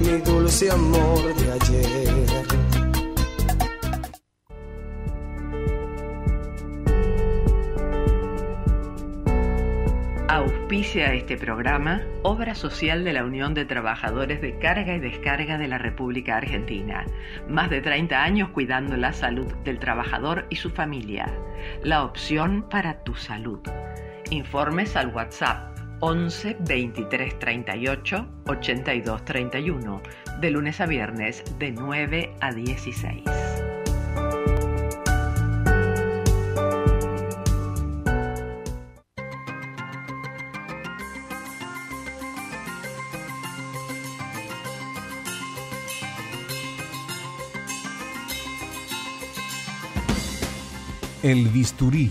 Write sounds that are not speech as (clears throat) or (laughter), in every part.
mi dulce amor de ayer. Auspicia este programa Obra Social de la Unión de Trabajadores de Carga y Descarga de la República Argentina. Más de 30 años cuidando la salud del trabajador y su familia. La opción para tu salud. Informes al WhatsApp 11 23 38 82 31, de lunes a viernes de 9 a 16. El bisturí,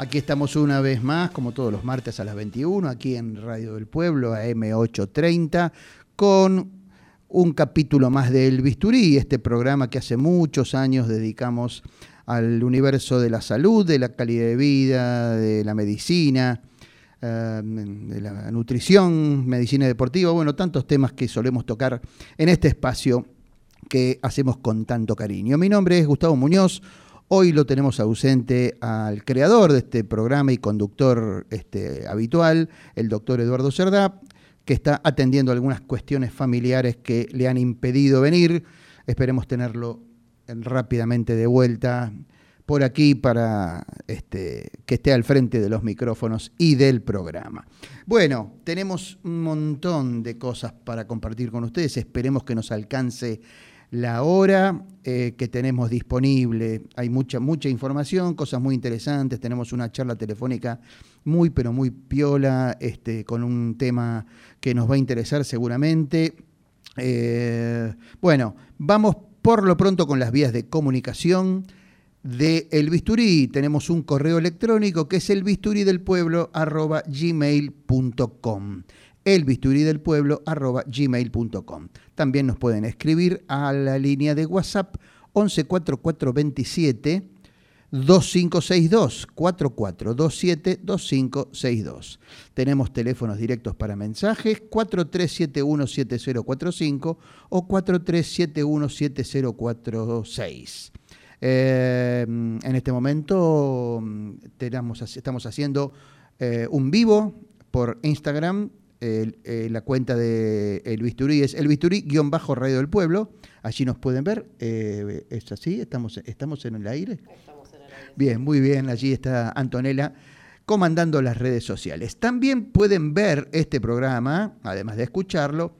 Aquí estamos una vez más, como todos los martes a las 21, aquí en Radio del Pueblo, a M830, con un capítulo más de El Bisturí, este programa que hace muchos años dedicamos al universo de la salud, de la calidad de vida, de la medicina, eh, de la nutrición, medicina deportiva, bueno, tantos temas que solemos tocar en este espacio que hacemos con tanto cariño. Mi nombre es Gustavo Muñoz. Hoy lo tenemos ausente al creador de este programa y conductor este, habitual, el doctor Eduardo Cerdá, que está atendiendo algunas cuestiones familiares que le han impedido venir. Esperemos tenerlo rápidamente de vuelta por aquí para este, que esté al frente de los micrófonos y del programa. Bueno, tenemos un montón de cosas para compartir con ustedes. Esperemos que nos alcance la hora eh, que tenemos disponible. Hay mucha, mucha información, cosas muy interesantes. Tenemos una charla telefónica muy, pero muy piola, este, con un tema que nos va a interesar seguramente. Eh, bueno, vamos por lo pronto con las vías de comunicación de El Bisturí. Tenemos un correo electrónico que es elbisturídelpueblo.gmail.com elbisturídelpueblo.gmail.com. También nos pueden escribir a la línea de WhatsApp 114427 2562 4427 2562. Tenemos teléfonos directos para mensajes 43717045 o 43717046. Eh, en este momento mm, tenemos, estamos haciendo eh, un vivo por Instagram eh, la cuenta de El Bisturí es El Bisturí-Radio del Pueblo. Allí nos pueden ver. Eh, ¿Es así? ¿Estamos, ¿Estamos en el aire? Estamos en el aire. Bien, muy bien. Allí está Antonella comandando las redes sociales. También pueden ver este programa, además de escucharlo,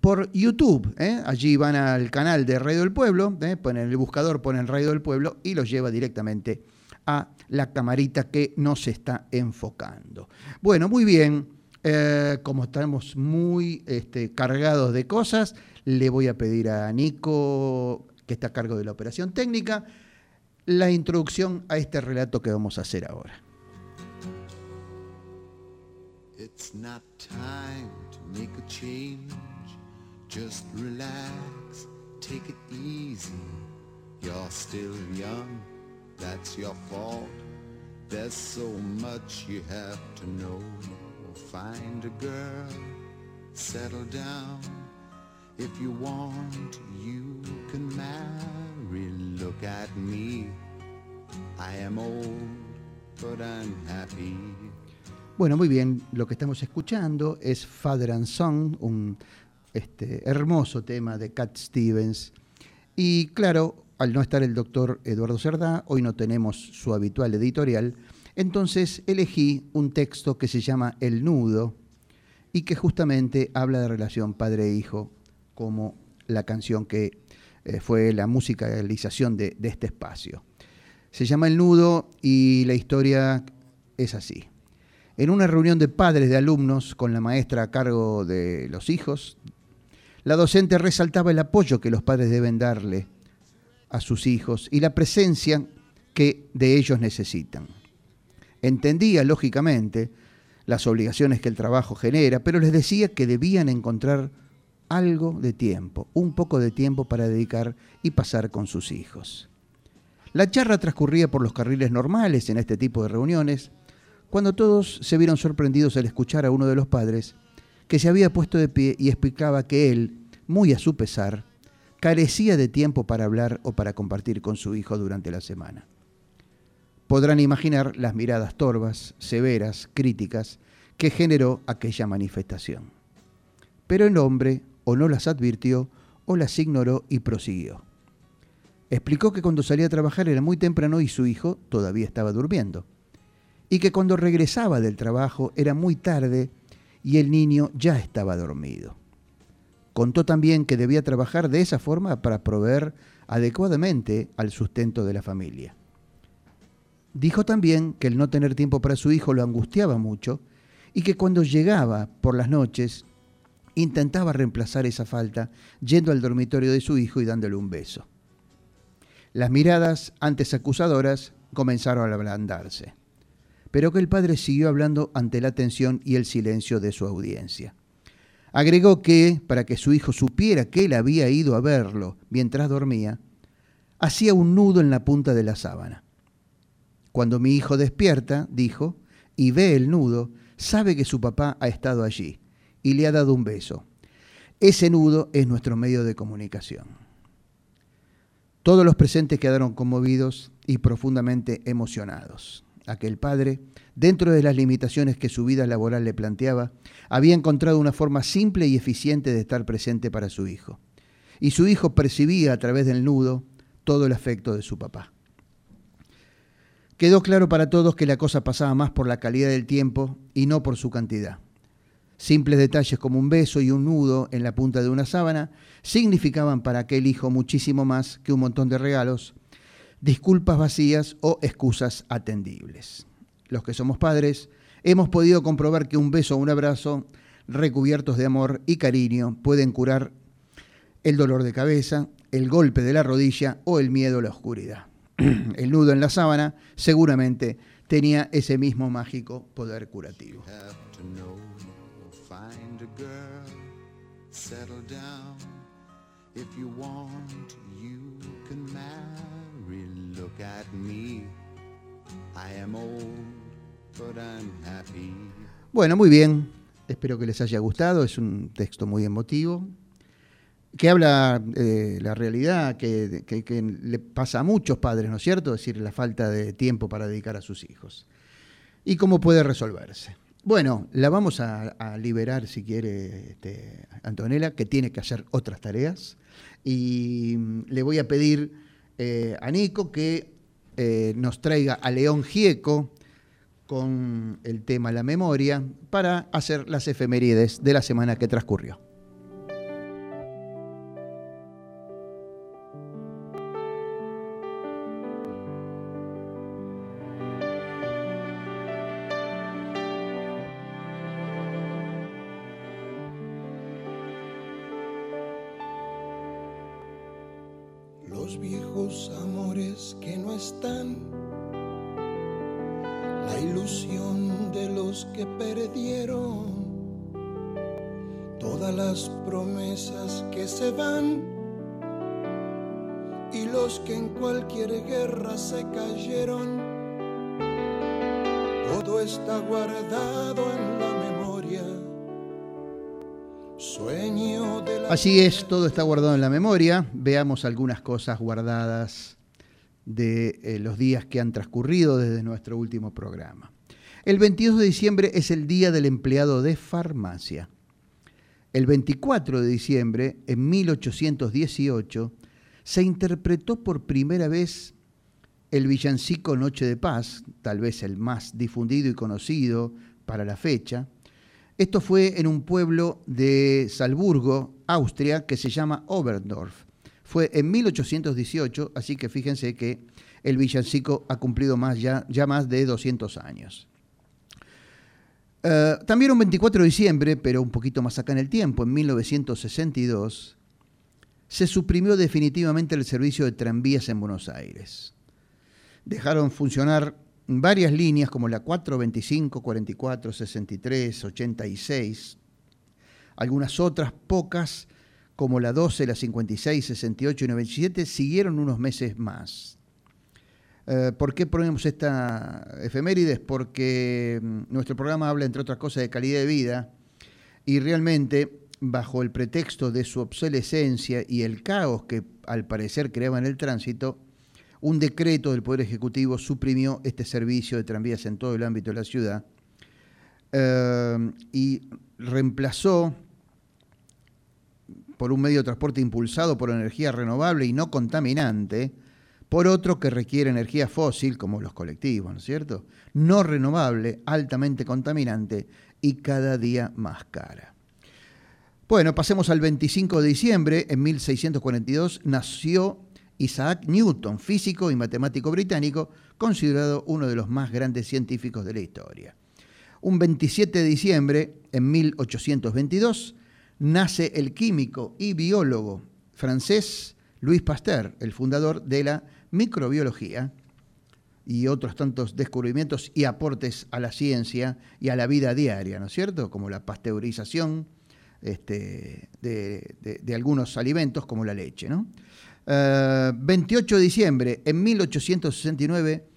por YouTube. ¿eh? Allí van al canal de Radio del Pueblo, ponen el buscador, ponen Radio del Pueblo y los lleva directamente a la camarita que nos está enfocando. Bueno, muy bien. Eh, como estamos muy este, cargados de cosas, le voy a pedir a Nico, que está a cargo de la operación técnica, la introducción a este relato que vamos a hacer ahora. It's not time to make a change. Just relax, take it easy. You're still young, that's your fault. There's so much you have to know. Find a girl, settle down. If you want, you can marry. Look at me. I am old, but I'm happy. Bueno, muy bien. Lo que estamos escuchando es Father and Son, un este, hermoso tema de Cat Stevens. Y claro, al no estar el doctor Eduardo Cerdá, hoy no tenemos su habitual editorial, entonces elegí un texto que se llama El Nudo y que justamente habla de relación padre-hijo como la canción que eh, fue la musicalización de, de este espacio. Se llama El Nudo y la historia es así. En una reunión de padres de alumnos con la maestra a cargo de los hijos, la docente resaltaba el apoyo que los padres deben darle a sus hijos y la presencia que de ellos necesitan. Entendía, lógicamente, las obligaciones que el trabajo genera, pero les decía que debían encontrar algo de tiempo, un poco de tiempo para dedicar y pasar con sus hijos. La charla transcurría por los carriles normales en este tipo de reuniones, cuando todos se vieron sorprendidos al escuchar a uno de los padres que se había puesto de pie y explicaba que él, muy a su pesar, carecía de tiempo para hablar o para compartir con su hijo durante la semana. Podrán imaginar las miradas torvas, severas, críticas que generó aquella manifestación. Pero el hombre o no las advirtió o las ignoró y prosiguió. Explicó que cuando salía a trabajar era muy temprano y su hijo todavía estaba durmiendo. Y que cuando regresaba del trabajo era muy tarde y el niño ya estaba dormido. Contó también que debía trabajar de esa forma para proveer adecuadamente al sustento de la familia. Dijo también que el no tener tiempo para su hijo lo angustiaba mucho y que cuando llegaba por las noches intentaba reemplazar esa falta yendo al dormitorio de su hijo y dándole un beso. Las miradas antes acusadoras comenzaron a ablandarse, pero que el padre siguió hablando ante la tensión y el silencio de su audiencia. Agregó que, para que su hijo supiera que él había ido a verlo mientras dormía, hacía un nudo en la punta de la sábana. Cuando mi hijo despierta, dijo, y ve el nudo, sabe que su papá ha estado allí y le ha dado un beso. Ese nudo es nuestro medio de comunicación. Todos los presentes quedaron conmovidos y profundamente emocionados. Aquel padre, dentro de las limitaciones que su vida laboral le planteaba, había encontrado una forma simple y eficiente de estar presente para su hijo. Y su hijo percibía a través del nudo todo el afecto de su papá. Quedó claro para todos que la cosa pasaba más por la calidad del tiempo y no por su cantidad. Simples detalles como un beso y un nudo en la punta de una sábana significaban para aquel hijo muchísimo más que un montón de regalos, disculpas vacías o excusas atendibles. Los que somos padres hemos podido comprobar que un beso o un abrazo recubiertos de amor y cariño pueden curar el dolor de cabeza, el golpe de la rodilla o el miedo a la oscuridad. (clears throat) El nudo en la sábana seguramente tenía ese mismo mágico poder curativo. Bueno, muy bien. Espero que les haya gustado. Es un texto muy emotivo que habla de la realidad que, le pasa a muchos padres, ¿no es cierto? Es decir, la falta de tiempo para dedicar a sus hijos. Y cómo puede resolverse. Bueno, la vamos a, liberar si quiere este, Antonella, que tiene que hacer otras tareas. Y mm, le voy a pedir eh, a Nico que eh, nos traiga a León Gieco con el tema La memoria para hacer las efemérides de la semana que transcurrió. Así es, todo está guardado en la memoria. Veamos algunas cosas guardadas de eh, los días que han transcurrido desde nuestro último programa. El 22 de diciembre es el Día del Empleado de Farmacia. El 24 de diciembre, en 1818, se interpretó por primera vez el villancico Noche de Paz, tal vez el más difundido y conocido para la fecha, esto fue en un pueblo de Salzburgo, Austria, que se llama Oberdorf. Fue en 1818, así que fíjense que el villancico ha cumplido más ya, ya más de 200 años. Uh, también un 24 de diciembre, pero un poquito más acá en el tiempo, en 1962, se suprimió definitivamente el servicio de tranvías en Buenos Aires. Dejaron funcionar varias líneas como la 4, 25, 44, 63, 86. Algunas otras pocas como la 12, la 56, 68 y 97 siguieron unos meses más. Eh, ¿Por qué ponemos esta efemérides? Porque mm, nuestro programa habla, entre otras cosas, de calidad de vida y realmente, bajo el pretexto de su obsolescencia y el caos que al parecer creaba en el tránsito, un decreto del Poder Ejecutivo suprimió este servicio de tranvías en todo el ámbito de la ciudad eh, y reemplazó por un medio de transporte impulsado por energía renovable y no contaminante, por otro que requiere energía fósil, como los colectivos, ¿no es cierto? No renovable, altamente contaminante y cada día más cara. Bueno, pasemos al 25 de diciembre, en 1642, nació Isaac Newton, físico y matemático británico, considerado uno de los más grandes científicos de la historia. Un 27 de diciembre, en 1822, nace el químico y biólogo francés Louis Pasteur, el fundador de la microbiología y otros tantos descubrimientos y aportes a la ciencia y a la vida diaria, ¿no es cierto? Como la pasteurización este, de, algunos alimentos como la leche, ¿no? 28 eh, de diciembre, en 1869,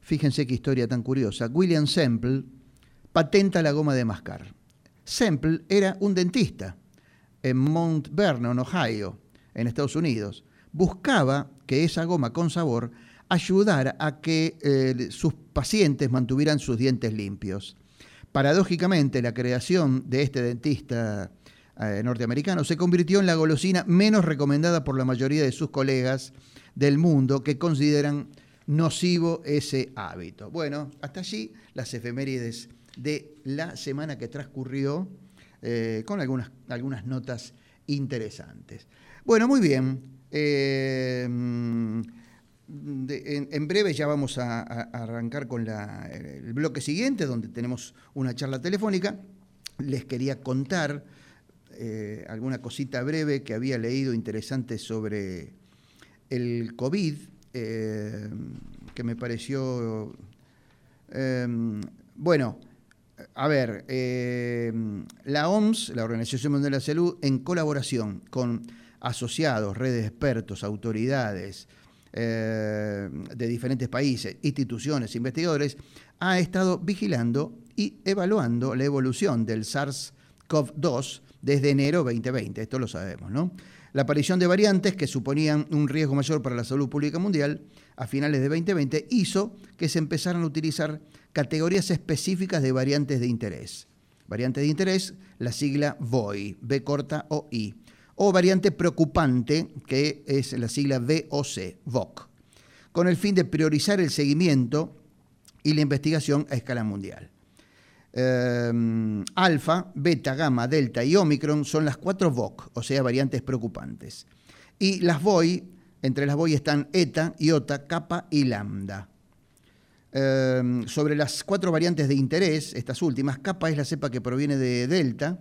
fíjense qué historia tan curiosa, William Semple patenta la goma de mascar. Semple era un dentista en Mount Vernon, Ohio, en Estados Unidos, buscaba que esa goma con sabor ayudara a que eh, sus pacientes mantuvieran sus dientes limpios. Paradójicamente, la creación de este dentista eh, norteamericano se convirtió en la golosina menos recomendada por la mayoría de sus colegas del mundo que consideran nocivo ese hábito. Bueno, hasta allí las efemérides de la semana que transcurrió eh, con algunas, algunas notas interesantes. Bueno, muy bien. Eh, en, breve ya vamos a, arrancar con el bloque siguiente, donde tenemos una charla telefónica. Les quería contar eh, alguna cosita breve que había leído interesante sobre el COVID, que me pareció... bueno, a ver, eh, la OMS, la Organización Mundial de la Salud, en colaboración con asociados, redes de expertos, autoridades eh, de diferentes países, instituciones, investigadores, ha estado vigilando y evaluando la evolución del SARS-CoV-2 desde enero 2020. Esto lo sabemos, ¿no? La aparición de variantes que suponían un riesgo mayor para la salud pública mundial a finales de 2020 hizo que se empezaran a utilizar categorías específicas de variantes de interés. Variante de interés, la sigla VOI, B corta o I. O variante preocupante, que es la sigla VOC, VOC, con el fin de priorizar el seguimiento y la investigación a escala mundial. Em, alfa, beta, gamma, delta y omicron son las cuatro VOC, o sea, variantes preocupantes. Y las VOI, entre las VOI están eta, iota, kappa y lambda. Em, sobre las cuatro variantes de interés, estas últimas, kappa es la cepa que proviene de delta,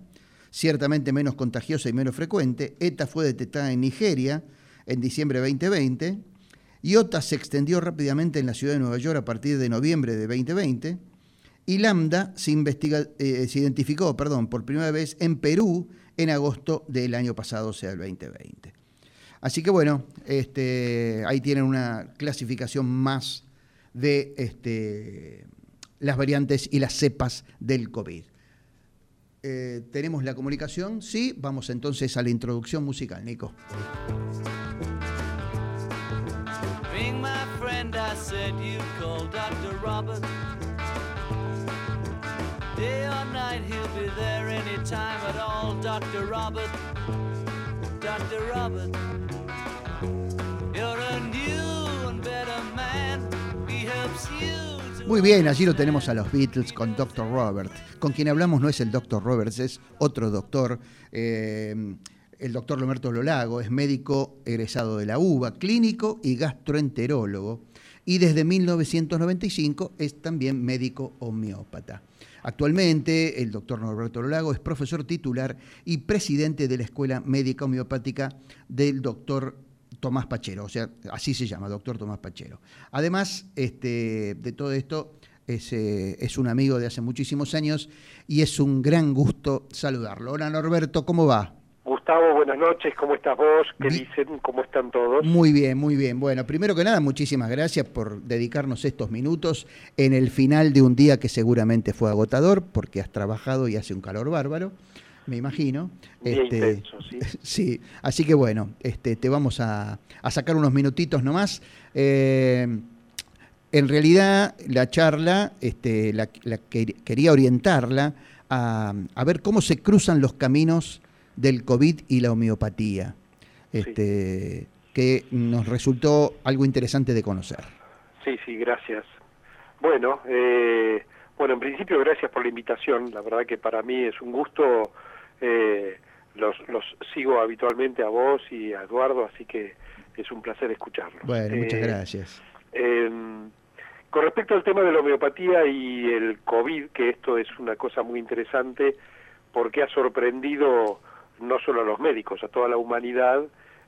ciertamente menos contagiosa y menos frecuente. ETA fue detectada en Nigeria en diciembre de 2020. Iota se extendió rápidamente en la ciudad de Nueva York a partir de noviembre de 2020 y Lambda se, eh, se identificó perdón, por primera vez en Perú en agosto del año pasado, o sea, el 2020. Así que bueno, este, ahí tienen una clasificación más de este, las variantes y las cepas del COVID. Eh, ¿Tenemos la comunicación? Sí, vamos entonces a la introducción musical, Nico. Muy bien, allí lo tenemos a los Beatles con Dr. Robert. Con quien hablamos no es el Dr. Roberts, es otro doctor. Eh, el doctor Lomerto Lolago es médico egresado de la UBA, clínico y gastroenterólogo. Y desde 1995 es también médico homeópata. Actualmente, el doctor Norberto Lolago es profesor titular y presidente de la Escuela Médica Homeopática del doctor Tomás Pachero, o sea, así se llama, doctor Tomás Pachero. Además este, de todo esto, es, eh, es, un amigo de hace muchísimos años y es un gran gusto saludarlo. Hola Norberto, ¿cómo va? Gustavo, buenas noches, ¿cómo estás vos? ¿Qué dicen? ¿Cómo están todos? Muy bien, muy bien. Bueno, primero que nada, muchísimas gracias por dedicarnos estos minutos en el final de un día que seguramente fue agotador, porque has trabajado y hace un calor bárbaro, me imagino. este, intenso, sí. (laughs) sí, así que bueno, este, te vamos a, sacar unos minutitos nomás. Eh, en realidad, la charla este, la, quería orientarla a, a ver cómo se cruzan los caminos del COVID y la homeopatía, este, que nos resultó algo interesante de conocer. Sí, sí, gracias. Bueno, eh, bueno, en principio gracias por la invitación. La verdad que para mí es un gusto. Eh, los, los sigo habitualmente a vos y a Eduardo, así que es un placer escucharlos. Bueno, muchas eh, gracias. Em, con respecto al tema de la homeopatía y el COVID, que esto es una cosa muy interesante porque ha sorprendido no solo a los médicos, a toda la humanidad,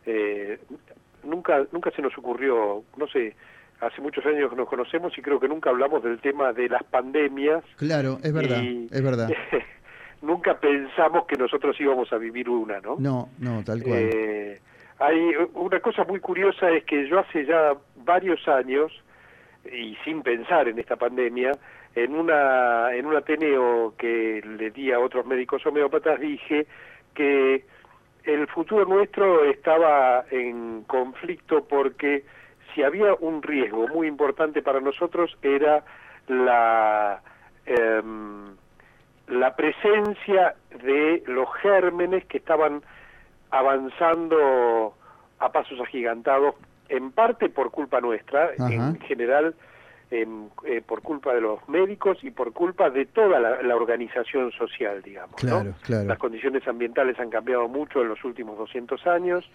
eh, nunca, nunca se nos ocurrió, no sé, hace muchos años que nos conocemos y creo que nunca hablamos del tema de las pandemias. Claro, es verdad, es verdad. (laughs) nunca pensamos que nosotros íbamos a vivir una, ¿no? No, no, tal cual. Eh, hay una cosa muy curiosa es que yo hace ya varios años y sin pensar en esta pandemia, en una en un Ateneo que le di a otros médicos homeópatas dije que el futuro nuestro estaba en conflicto porque si había un riesgo muy importante para nosotros era la em, la presencia de los gérmenes que estaban avanzando a pasos agigantados en parte por culpa nuestra en general eh, por culpa de los médicos y por culpa de toda la, organización social, digamos. Claro, claro. Las condiciones ambientales han cambiado mucho en los últimos 200 años,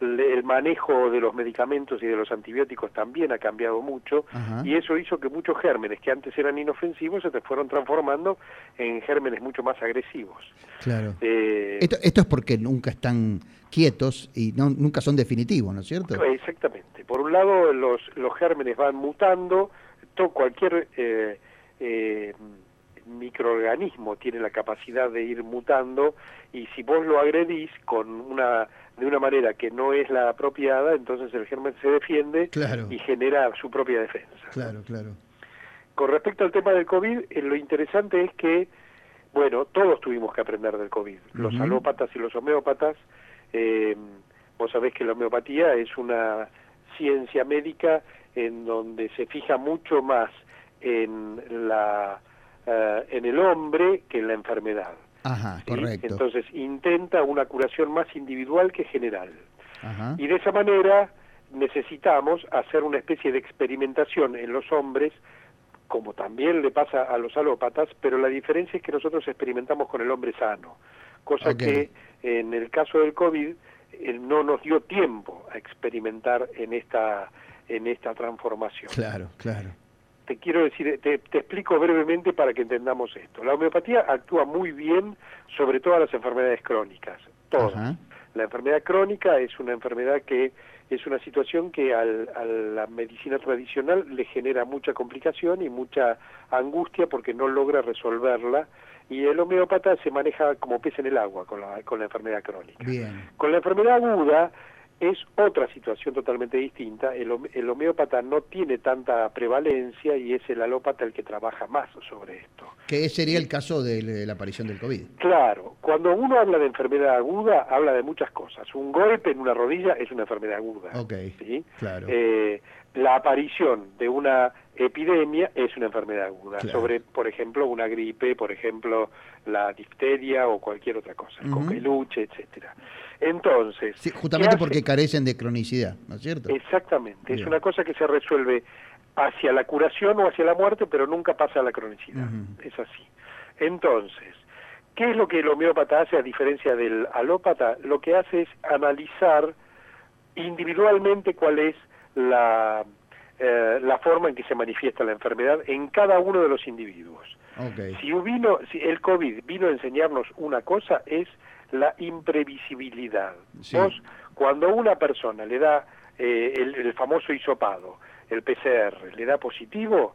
el manejo de los medicamentos y de los antibióticos también ha cambiado mucho y eso hizo que muchos gérmenes que antes eran inofensivos se te fueron transformando en gérmenes mucho más agresivos. Claro. Eh, esto, esto, es porque nunca están quietos y no, nunca son definitivos, ¿no es cierto? Exactamente. Por un lado, los, los gérmenes van mutando, cualquier eh, eh, microorganismo tiene la capacidad de ir mutando y si vos lo agredís con una de una manera que no es la apropiada, entonces el germen se defiende y genera su propia defensa. Claro, claro. Con respecto al tema del COVID, eh, lo interesante es que, bueno, todos tuvimos que aprender del COVID, los alópatas y los homeópatas. Eh, vos sabés que la homeopatía es una ciencia médica en donde se fija mucho más en la eh, en el hombre que en la enfermedad. Ajá, correcto. Entonces intenta una curación más individual que general. Y de esa manera necesitamos hacer una especie de experimentación en los hombres, como también le pasa a los alópatas, pero la diferencia es que nosotros experimentamos con el hombre sano, cosa que en el caso del COVID eh, no nos dio tiempo a experimentar en esta en esta transformación. Claro, claro. Te quiero decir, te, explico brevemente para que entendamos esto. La homeopatía actúa muy bien sobre todas las enfermedades crónicas, todas. La enfermedad crónica es una enfermedad que es una situación que al, a la medicina tradicional le genera mucha complicación y mucha angustia porque no logra resolverla y el homeópata se maneja como pez en el agua con la, con la enfermedad crónica. Bien. Con la enfermedad aguda es otra situación totalmente distinta. El, el, homeópata no tiene tanta prevalencia y es el alópata el que trabaja más sobre esto. ¿Qué sería el caso de la aparición del COVID? Claro, cuando uno habla de enfermedad aguda, habla de muchas cosas. Un golpe en una rodilla es una enfermedad aguda. Ok, ¿sí? claro. Eh, la aparición de una epidemia es una enfermedad aguda, sobre, por ejemplo, una gripe, por ejemplo, la difteria o cualquier otra cosa, el coqueluche, etcétera. Entonces... justamente porque carecen de cronicidad, ¿no es cierto? Exactamente, es una cosa que se resuelve hacia la curación o hacia la muerte, pero nunca pasa a la cronicidad, es así. Entonces, ¿qué es lo que el homeópata hace a diferencia del alópata? Lo que hace es analizar individualmente cuál es la, eh, la forma en que se manifiesta la enfermedad en cada uno de los individuos. Si, vino, si el COVID vino a enseñarnos una cosa es la imprevisibilidad. Vos, Cuando una persona le da eh, el, el famoso hisopado, el PCR, le da positivo,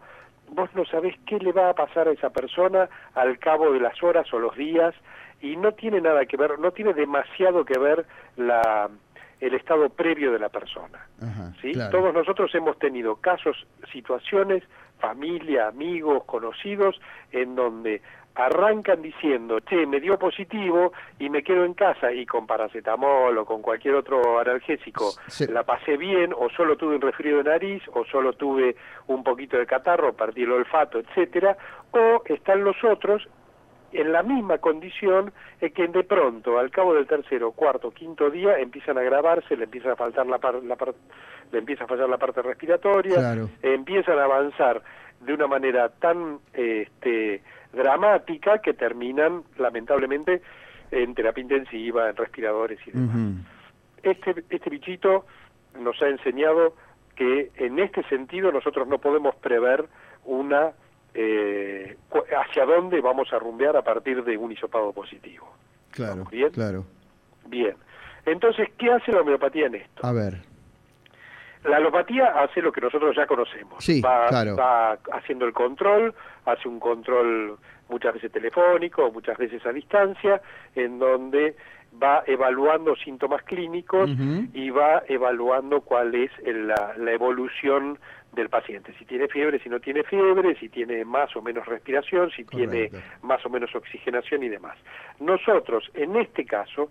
vos no sabés qué le va a pasar a esa persona al cabo de las horas o los días y no tiene nada que ver, no tiene demasiado que ver la el estado previo de la persona. Ajá, ¿sí? claro. Todos nosotros hemos tenido casos, situaciones, familia, amigos, conocidos, en donde arrancan diciendo, che, me dio positivo y me quedo en casa y con paracetamol o con cualquier otro analgésico Sí. la pasé bien o solo tuve un resfrío de nariz o solo tuve un poquito de catarro, perdí el olfato, etcétera, o están los otros en la misma condición es que de pronto, al cabo del tercero, cuarto, quinto día, empiezan a agravarse, le empieza a faltar la, par- la par- le empieza a fallar la parte respiratoria, Claro. empiezan a avanzar de una manera tan este, dramática que terminan, lamentablemente, en terapia intensiva, en respiradores y demás. Este, este bichito nos ha enseñado que en este sentido nosotros no podemos prever una eh, hacia dónde vamos a rumbear a partir de un hisopado positivo. Claro, ¿Vamos bien? claro. Bien. Entonces, ¿qué hace la homeopatía en esto? A ver. La alopatía hace lo que nosotros ya conocemos. Sí, va, claro. va haciendo el control, hace un control muchas veces telefónico, muchas veces a distancia, en donde va evaluando síntomas clínicos y va evaluando cuál es el- la, la evolución del paciente, si tiene fiebre, si no tiene fiebre, si tiene más o menos respiración, si tiene más o menos oxigenación y demás. Nosotros, en este caso,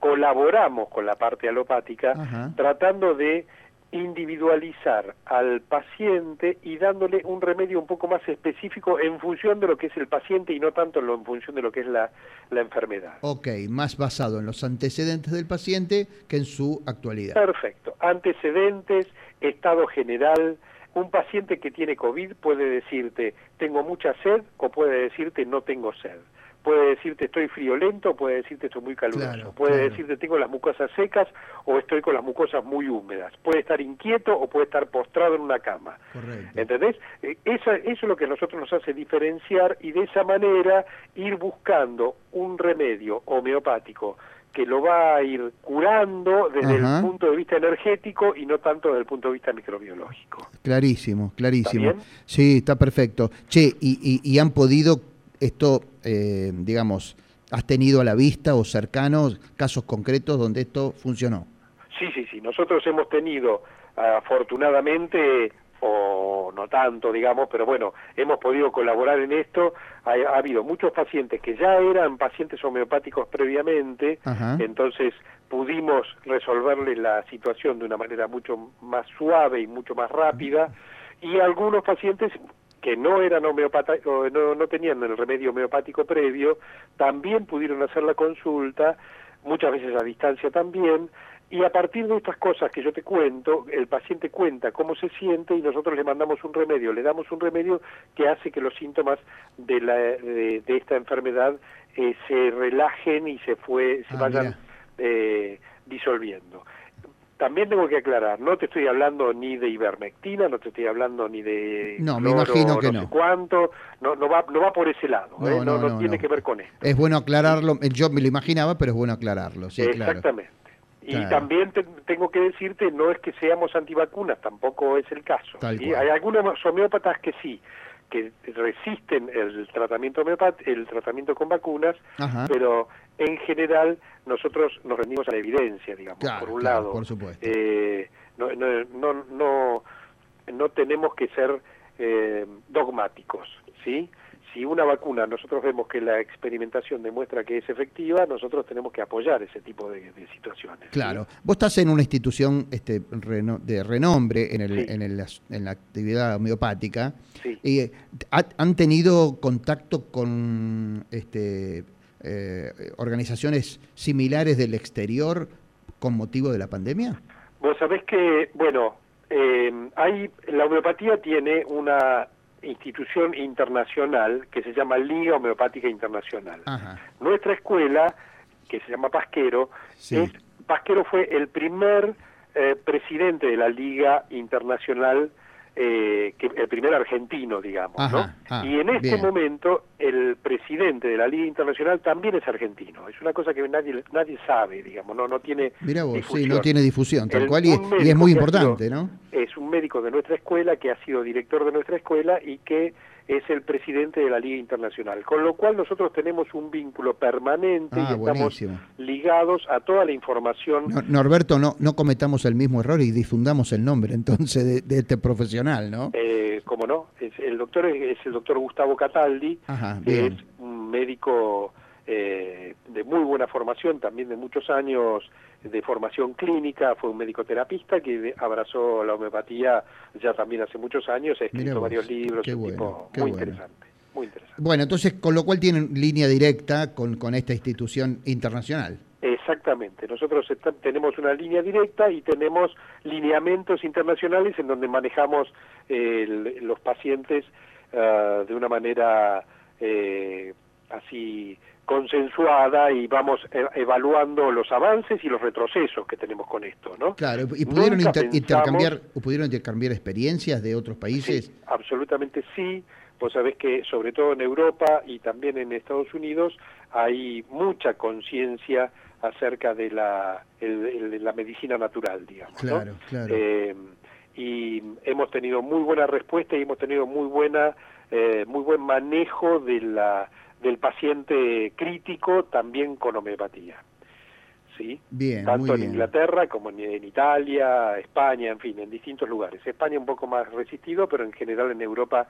colaboramos con la parte alopática Ajá. tratando de individualizar al paciente y dándole un remedio un poco más específico en función de lo que es el paciente y no tanto en función de lo que es la, la enfermedad. Ok, más basado en los antecedentes del paciente que en su actualidad. Perfecto. Antecedentes, estado general. Un paciente que tiene COVID puede decirte tengo mucha sed o puede decirte no tengo sed. Puede decirte estoy friolento, puede decirte estoy muy caluroso. Claro, puede claro. decirte tengo las mucosas secas o estoy con las mucosas muy húmedas. Puede estar inquieto o puede estar postrado en una cama. Correcto. ¿Entendés? Eh, Esa, eso es lo que a nosotros nos hace diferenciar y de esa manera ir buscando un remedio homeopático que lo va a ir curando desde Ajá. el punto de vista energético y no tanto desde el punto de vista microbiológico. Clarísimo, clarísimo. ¿Está bien? Sí, está perfecto. Che, y, y- y han podido esto, eh, digamos, has tenido a la vista o cercanos casos concretos donde esto funcionó. Sí, sí, sí. Nosotros hemos tenido, afortunadamente, o no tanto, digamos, pero bueno, hemos podido colaborar en esto. Ha, ha habido muchos pacientes que ya eran pacientes homeopáticos previamente, Ajá. entonces pudimos resolverle la situación de una manera mucho más suave y mucho más rápida, y algunos pacientes que no eran homeopáticos, no, no tenían el remedio homeopático previo, también pudieron hacer la consulta, muchas veces a distancia también, y a partir de estas cosas que yo te cuento, el paciente cuenta cómo se siente y nosotros le mandamos un remedio, le damos un remedio que hace que los síntomas de, la, de, de esta enfermedad eh, se relajen y se, fue, se Ah, vayan eh, disolviendo. También tengo que aclarar, no te estoy hablando ni de ivermectina, no te estoy hablando ni de No, me imagino que sé no. cuánto, no, no, va, no va por ese lado, No, ¿eh? no, no, no no, tiene no. que ver con esto. Es bueno aclararlo, yo me lo imaginaba, pero es bueno aclararlo, sí, claro. Y Claro. también te- tengo que decirte, no es que seamos antivacunas, tampoco es el caso. Hay algunos homeópatas que sí, que resisten el tratamiento el tratamiento con vacunas, Ajá. pero en general nosotros nos rendimos a la evidencia, digamos, Claro, por un claro, lado. por supuesto. Eh, no, no, no, no, no tenemos que ser eh, dogmáticos, ¿sí? Si una vacuna nosotros vemos que la experimentación demuestra que es efectiva, nosotros tenemos que apoyar ese tipo de, de situaciones. ¿sí? Claro. Vos estás en una institución este, reno- de renombre en, el, Sí. en, el- en la actividad homeopática. Sí. Y, eh, ¿ha- ¿Han tenido contacto con este, eh, organizaciones similares del exterior con motivo de la pandemia? Vos sabés que, bueno, eh, hay, la homeopatía tiene una institución internacional que se llama Liga Homeopática Internacional. Ajá. Nuestra escuela, que se llama Pasquero, Sí. es, Pasquero fue el primer eh, presidente de la Liga Internacional eh, que el primer argentino, digamos, Ajá, ¿no? ah, y en este bien. momento el presidente de la Liga Internacional también es argentino. Es una cosa que nadie nadie sabe, digamos, no no tiene Mira vos, sí, difusión. no tiene difusión, tal El- cual, y, es muy importante, sido- ¿no? Es un médico de nuestra escuela que ha sido director de nuestra escuela y que es el presidente de la Liga Internacional. Con lo cual nosotros tenemos un vínculo permanente y Ah, estamos buenísimo. ligados a toda la información No- Norberto, no, no cometamos el mismo error y difundamos el nombre entonces de, de este profesional, ¿no? Eh, como no, es, el doctor es, es el doctor Gustavo Cataldi, Ajá, que es un médico eh, de muy buena formación, también de muchos años de formación clínica, fue un médico terapista que abrazó la homeopatía ya también hace muchos años, ha escrito vos, varios libros, qué un bueno, tipo qué muy bueno. interesante, muy interesante. Bueno, entonces, con lo cual tienen línea directa con, con esta institución internacional. Exactamente, nosotros está- tenemos una línea directa y tenemos lineamientos internacionales en donde manejamos eh, el- los pacientes ah, de una manera eh, así consensuada y vamos e- evaluando los avances y los retrocesos que tenemos con esto, ¿no? Claro, y pudieron Nunca inter- pensamos- intercambiar, pudieron intercambiar experiencias de otros países. Sí, absolutamente sí. Vos sabés que sobre todo en Europa y también en Estados Unidos hay mucha conciencia acerca de la, el- el- la medicina natural, digamos. ¿no? Claro, claro. Eh, y hemos tenido muy buena respuesta y hemos tenido muy buena, eh, muy buen manejo de la, del paciente crítico también con homeopatía. ¿Sí? Bien, tanto en bien. Inglaterra como en, en Italia, España, en fin, en distintos lugares. España un poco más resistido, pero en general en Europa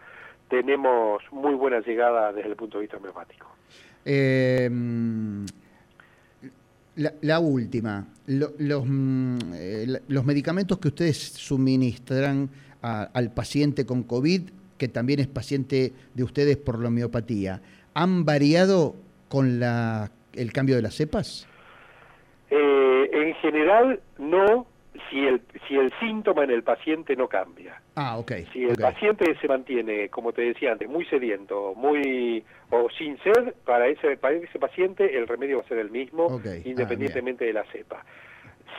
tenemos muy buena llegada desde el punto de vista homeopático. Eh, mm, la, la última, Lo- los, mm, eh, los medicamentos que ustedes suministran a- al paciente con COVID, que también es paciente de ustedes por la homeopatía, ¿han variado con la, el cambio de las cepas? Eh, en general, no si el, si el síntoma en el paciente no cambia. Ah, ok. Si el paciente se mantiene, como te decía antes, muy sediento, muy o sin sed, para ese para ese paciente el remedio va a ser el mismo, ah, independientemente de la cepa.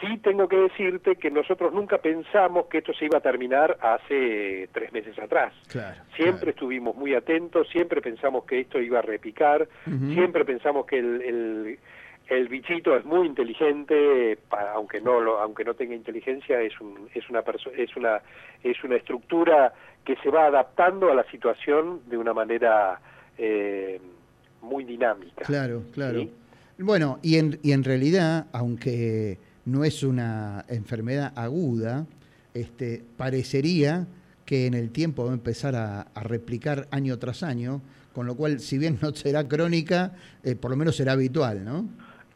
Sí tengo que decirte que nosotros nunca pensamos que esto se iba a terminar hace tres meses atrás. Claro, Siempre claro. estuvimos muy atentos, siempre pensamos que esto iba a repicar, siempre pensamos que el, el, el bichito es muy inteligente, aunque no lo, aunque no tenga inteligencia, es un, es una es una es una estructura que se va adaptando a la situación de una manera eh, muy dinámica. Claro, claro. ¿sí? Bueno, y en, y en realidad, aunque no es una enfermedad aguda, este, parecería que en el tiempo va a empezar a, a replicar año tras año, con lo cual, si bien no será crónica, eh, por lo menos será habitual, ¿no?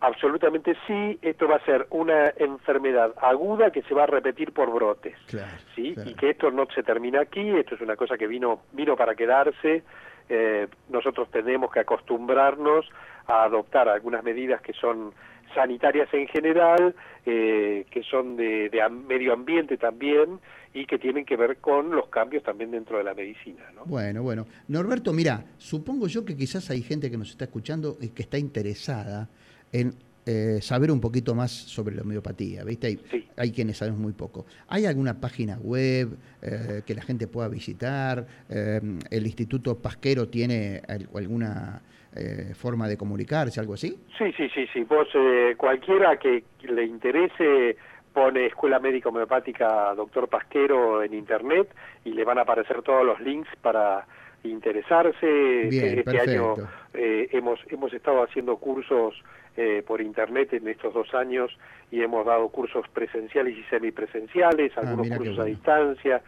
Absolutamente sí, esto va a ser una enfermedad aguda que se va a repetir por brotes. Claro. ¿sí? claro. y que esto no se termina aquí, esto es una cosa que vino vino para quedarse. Eh, nosotros tenemos que acostumbrarnos a adoptar algunas medidas que son sanitarias en general, eh, que son de, de medio ambiente también y que tienen que ver con los cambios también dentro de la medicina. ¿no? Bueno, bueno. Norberto, mira, supongo yo que quizás hay gente que nos está escuchando y que está interesada en eh, saber un poquito más sobre la homeopatía, ¿viste? Hay, Sí. hay quienes saben muy poco. ¿Hay alguna página web eh, que la gente pueda visitar? Eh, ¿El Instituto Pasquero tiene al- alguna eh, forma de comunicarse, algo así? Sí, sí, sí, sí. Vos, eh, cualquiera que le interese, pone Escuela Médica Homeopática Doctor Pasquero en Internet y le van a aparecer todos los links para interesarse. Bien, este año eh, hemos, hemos estado haciendo cursos eh, por Internet en estos dos años y hemos dado cursos presenciales y semipresenciales, Ah, algunos cursos a distancia.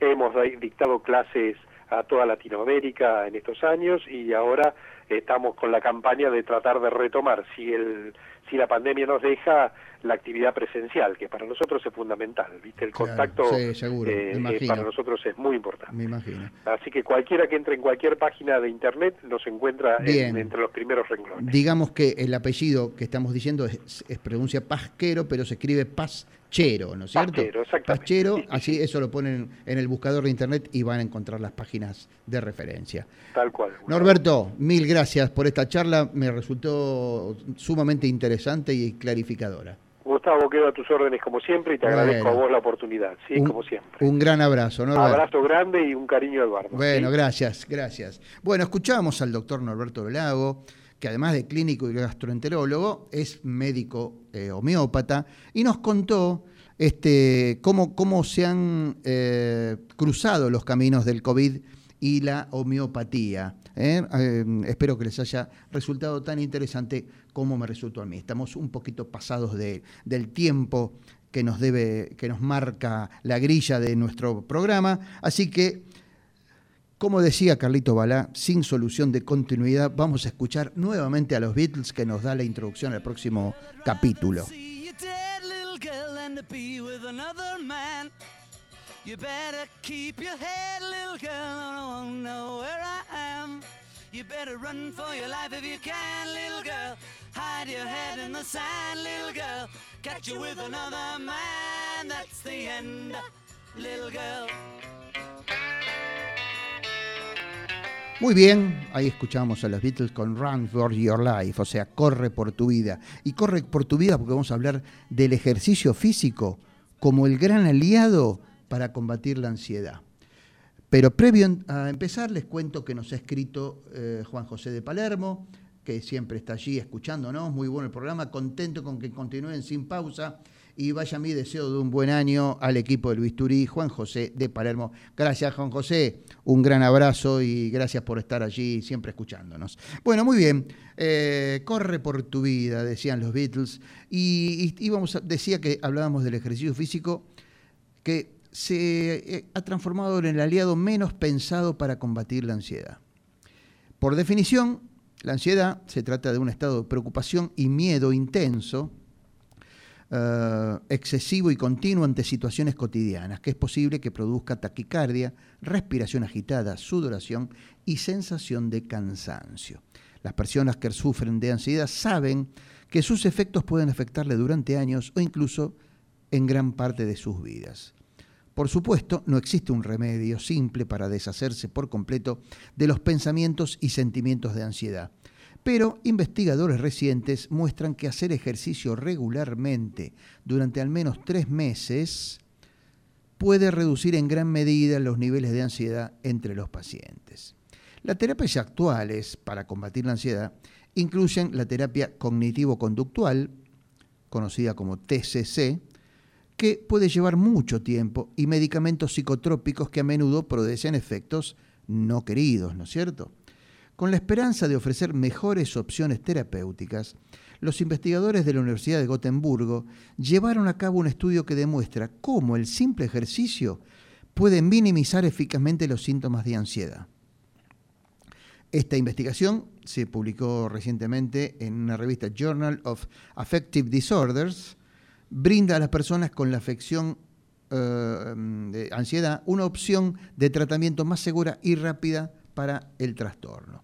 Hemos dictado clases a toda Latinoamérica en estos años y ahora estamos con la campaña de tratar de retomar, si el si la pandemia nos deja, la actividad presencial, que para nosotros es fundamental, ¿viste? El Claro, contacto sí, seguro, eh, eh, para nosotros es muy importante. Me imagino. Así que cualquiera que entre en cualquier página de internet nos encuentra en- entre los primeros renglones. Digamos que el apellido que estamos diciendo es, es pronuncia Pasquero, pero se escribe Pazchero, ¿no es cierto? Pasquero, exactamente. Sí, sí, así sí. eso lo ponen en el buscador de internet y van a encontrar las páginas de referencia. Tal cual. Norberto, mil gracias por esta charla, me resultó sumamente interesante y clarificadora. Gustavo, quedo a tus órdenes como siempre y te agradezco a vos la oportunidad, sí, como siempre. Un gran abrazo, Un Abrazo grande y un cariño Eduardo. Bueno, gracias, gracias. Bueno, escuchamos al doctor Norberto Lago, que además de clínico y gastroenterólogo, es médico eh, homeópata, y nos contó este, cómo, cómo se han eh, cruzado los caminos del COVID y la homeopatía. ¿eh? espero que les haya resultado tan interesante como me resultó a mí. Estamos un poquito pasados de, del tiempo que nos debe, que nos marca la grilla de nuestro programa, así que como decía Carlito Balá, sin solución de continuidad, vamos a escuchar nuevamente a los Beatles que nos da la introducción al próximo capítulo. You better keep your head, little girl, I won't know where I am. You better run for your life if you can, little girl. Hide your head in the sand, little girl. Catch you with another man, that's the end, little girl. Muy bien, ahí escuchamos a los Beatles con Run for Your Life, o sea, corre por tu vida. Y corre por tu vida porque vamos a hablar del ejercicio físico como el gran aliado para combatir la ansiedad. Pero previo a empezar, les cuento que nos ha escrito eh, Juan José de Palermo, que siempre está allí escuchándonos, muy bueno el programa, contento con que continúen sin pausa y vaya mi deseo de un buen año al equipo del Bisturí, Juan José de Palermo. Gracias, Juan José. Un gran abrazo y gracias por estar allí siempre escuchándonos. Bueno, muy bien. Eh, corre por tu vida, decían los Beatles. Y, íbamos decía que hablábamos del ejercicio físico que se eh, ha transformado en el aliado menos pensado para combatir la ansiedad. Por definición, la ansiedad se trata de un estado de preocupación y miedo intenso eh, excesivo y continuo ante situaciones cotidianas, que es posible que produzca taquicardia, respiración agitada, sudoración y sensación de cansancio. Las personas que sufren de ansiedad saben que sus efectos pueden afectarle durante años o incluso en gran parte de sus vidas. Por supuesto, no existe un remedio simple para deshacerse por completo de los pensamientos y sentimientos de ansiedad pero investigadores recientes muestran que hacer ejercicio regularmente durante al menos tres meses puede reducir en gran medida los niveles de ansiedad entre los pacientes. Las terapias actuales para combatir la ansiedad incluyen la terapia cognitivo-conductual, conocida como TCC, que puede llevar mucho tiempo, y medicamentos psicotrópicos que a menudo producen efectos no queridos, ¿no es cierto? Con la esperanza de ofrecer mejores opciones terapéuticas, los investigadores de la Universidad de Gotemburgo llevaron a cabo un estudio que demuestra cómo el simple ejercicio puede minimizar eficazmente los síntomas de ansiedad. Esta investigación se publicó recientemente en una revista Journal of Affective Disorders, brinda a las personas con la afección eh, de ansiedad una opción de tratamiento más segura y rápida para el trastorno.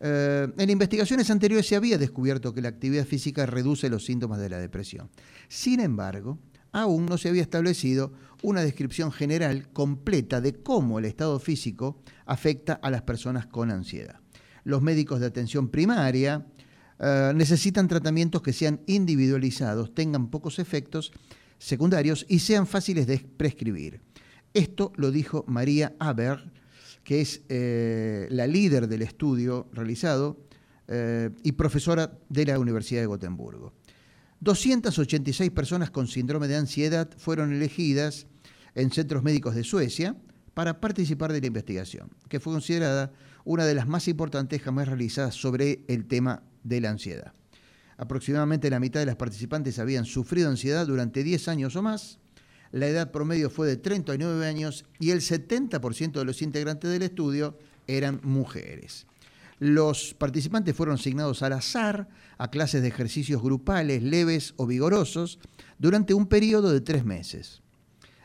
Eh, en investigaciones anteriores se había descubierto que la actividad física reduce los síntomas de la depresión. Sin embargo, aún no se había establecido una descripción general completa de cómo el estado físico afecta a las personas con ansiedad. Los médicos de atención primaria eh, necesitan tratamientos que sean individualizados, tengan pocos efectos secundarios y sean fáciles de prescribir. Esto lo dijo María Aber, que es eh, la líder del estudio realizado eh, y profesora de la Universidad de Gotemburgo. 286 personas con síndrome de ansiedad fueron elegidas en centros médicos de Suecia para participar de la investigación, que fue considerada una de las más importantes jamás realizadas sobre el tema de la ansiedad. Aproximadamente la mitad de las participantes habían sufrido ansiedad durante 10 años o más la edad promedio fue de 39 años y el 70% de los integrantes del estudio eran mujeres. Los participantes fueron asignados al azar a clases de ejercicios grupales leves o vigorosos durante un periodo de tres meses.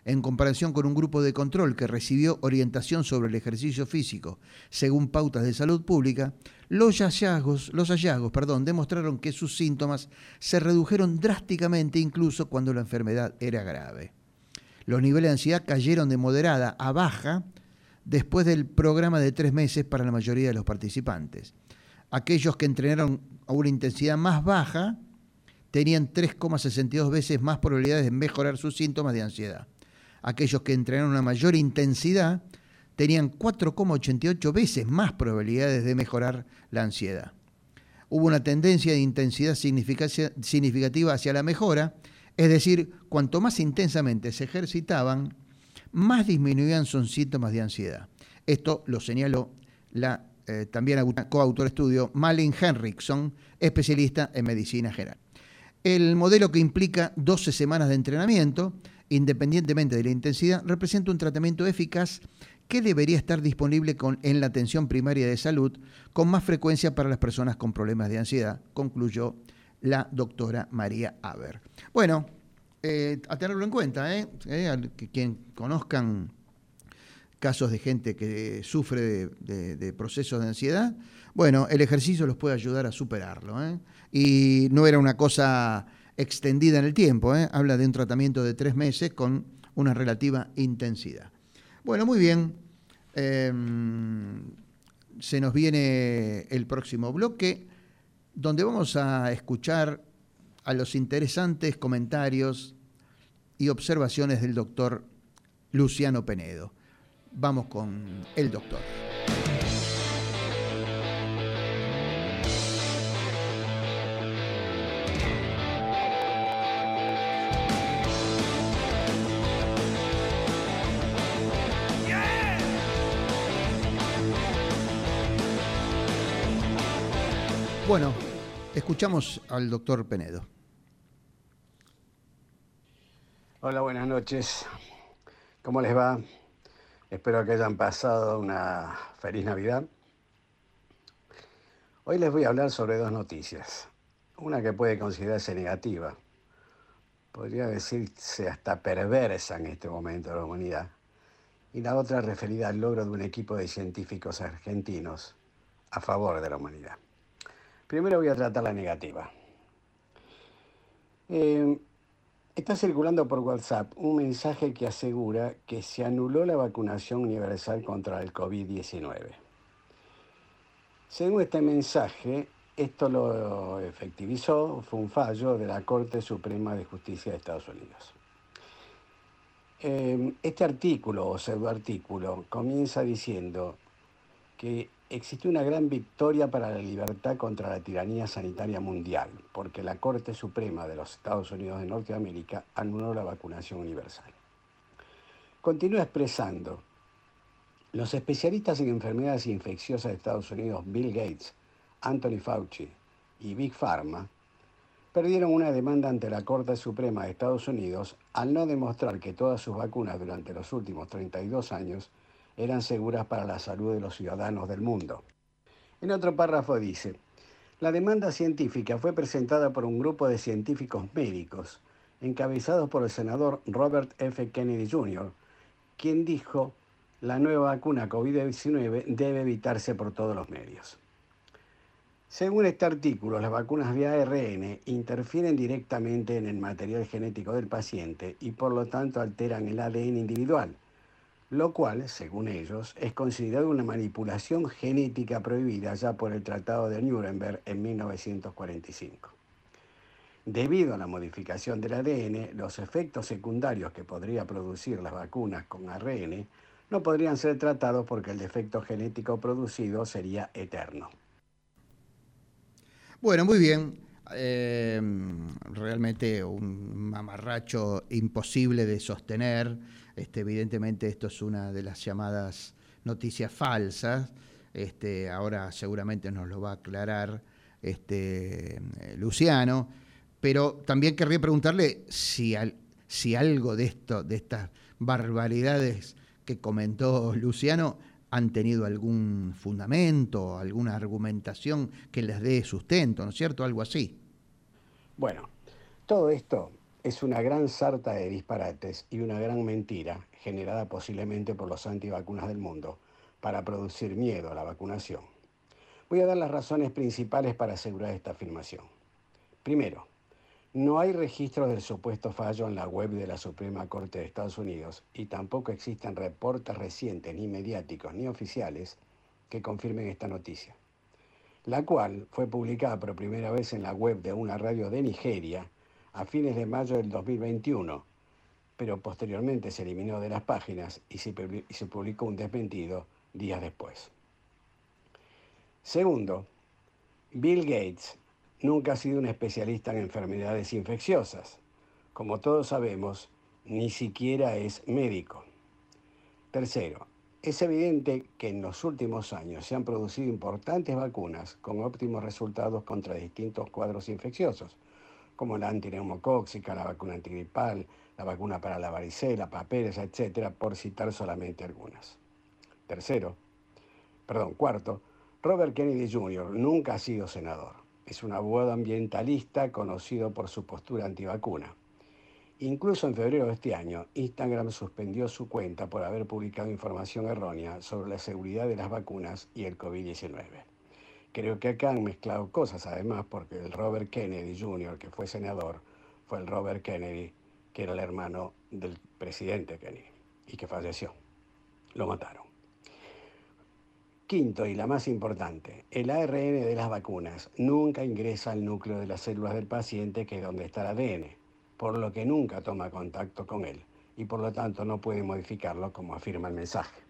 En comparación con un grupo de control que recibió orientación sobre el ejercicio físico según pautas de salud pública, los hallazgos, los hallazgos perdón, demostraron que sus síntomas se redujeron drásticamente incluso cuando la enfermedad era grave. Los niveles de ansiedad cayeron de moderada a baja después del programa de tres meses para la mayoría de los participantes. Aquellos que entrenaron a una intensidad más baja tenían 3,62 veces más probabilidades de mejorar sus síntomas de ansiedad. Aquellos que entrenaron una mayor intensidad tenían 4,88 veces más probabilidades de mejorar la ansiedad. Hubo una tendencia de intensidad significativa hacia la mejora, es decir, cuanto más intensamente se ejercitaban, más disminuían sus síntomas de ansiedad. Esto lo señaló la eh, también coautor estudio Malin Henriksson, especialista en medicina general. El modelo que implica 12 semanas de entrenamiento, independientemente de la intensidad, representa un tratamiento eficaz que debería estar disponible en la atención primaria de salud con más frecuencia para las personas con problemas de ansiedad, concluyó la doctora María Aber. Bueno, eh, a tenerlo en cuenta, ¿eh? ¿eh? quien conozcan casos de gente que sufre de, procesos de ansiedad, bueno, el ejercicio los puede ayudar a superarlo. ¿eh? Y no era una cosa extendida en el tiempo, habla de un tratamiento de tres meses con una relativa intensidad. Bueno, muy bien. Em, se nos viene el próximo bloque, donde vamos a escuchar a los interesantes comentarios y observaciones del doctor Luciano Penedo. Vamos con el doctor. Bueno, escuchamos al doctor Penedo. Hola, buenas noches. ¿Cómo les va? Espero que hayan pasado una feliz Navidad. Hoy les voy a hablar sobre dos noticias. Una que puede considerarse negativa, podría decirse hasta perversa en este momento de la humanidad, y la otra referida al logro de un equipo de científicos argentinos a favor de la humanidad. Primero voy a tratar la negativa. Eh, está circulando por WhatsApp un mensaje que asegura que se anuló la vacunación universal contra el COVID-19. Según este mensaje, esto lo efectivizó, fue un fallo de la Corte Suprema de Justicia de Estados Unidos. Eh, este artículo o pseudoartículo comienza diciendo que existe una gran victoria para la libertad contra la tiranía sanitaria mundial, porque la Corte Suprema de los Estados Unidos de Norteamérica anuló la vacunación universal. Continúa expresando, los especialistas en enfermedades infecciosas de Estados Unidos, Bill Gates, Anthony Fauci y Big Pharma, perdieron una demanda ante la Corte Suprema de Estados Unidos al no demostrar que todas sus vacunas durante los últimos 32 años eran seguras para la salud de los ciudadanos del mundo. En otro párrafo dice, la demanda científica fue presentada por un grupo de científicos médicos, encabezados por el senador Robert F. Kennedy Jr., quien dijo, la nueva vacuna COVID-19 debe evitarse por todos los medios. Según este artículo, las vacunas de ARN interfieren directamente en el material genético del paciente y por lo tanto alteran el ADN individual, lo cual, según ellos, es considerado una manipulación genética prohibida ya por el Tratado de Nuremberg en 1945. Debido a la modificación del ADN, los efectos secundarios que podría producir las vacunas con ARN no podrían ser tratados porque el defecto genético producido sería eterno. Bueno, muy bien. Eh, realmente un mamarracho imposible de sostener este, evidentemente esto es una de las llamadas noticias falsas. Este, ahora seguramente nos lo va a aclarar este, eh, Luciano. Pero también querría preguntarle si, si algo de esto, de estas barbaridades que comentó Luciano, han tenido algún fundamento, alguna argumentación que les dé sustento, ¿no es cierto? Algo así. Bueno, todo esto es una gran sarta de disparates y una gran mentira generada posiblemente por los antivacunas del mundo para producir miedo a la vacunación. Voy a dar las razones principales para asegurar esta afirmación. Primero, no hay registros del supuesto fallo en la web de la Suprema Corte de Estados Unidos y tampoco existen reportes recientes, ni mediáticos, ni oficiales, que confirmen esta noticia. la cual fue publicada por primera vez en la web de una radio de Nigeria a fines de mayo del 2021, pero posteriormente se eliminó de las páginas y se, publicó un desmentido días después. Segundo, Bill Gates nunca ha sido un especialista en enfermedades infecciosas. Como todos sabemos, ni siquiera es médico. Tercero, es evidente que en los últimos años se han producido importantes vacunas con óptimos resultados contra distintos cuadros infecciosos, como la antineumocóxica, la vacuna antigripal, la vacuna para la varicela, papeles, etcétera, por citar solamente algunas. Tercero, perdón, cuarto, Robert Kennedy Jr. nunca ha sido senador. Es un abogado ambientalista conocido por su postura antivacuna. Incluso en febrero de este año, Instagram suspendió su cuenta por haber publicado información errónea sobre la seguridad de las vacunas y el COVID-19. Creo que acá han mezclado cosas además porque el Robert Kennedy Jr., que fue senador, fue el Robert Kennedy, que era el hermano del presidente Kennedy y que falleció. Lo mataron. Quinto y la más importante, el ARN de las vacunas nunca ingresa al núcleo de las células del paciente, que es donde está el ADN por lo que nunca toma contacto con él y por lo tanto no puede modificarlo como afirma el mensaje.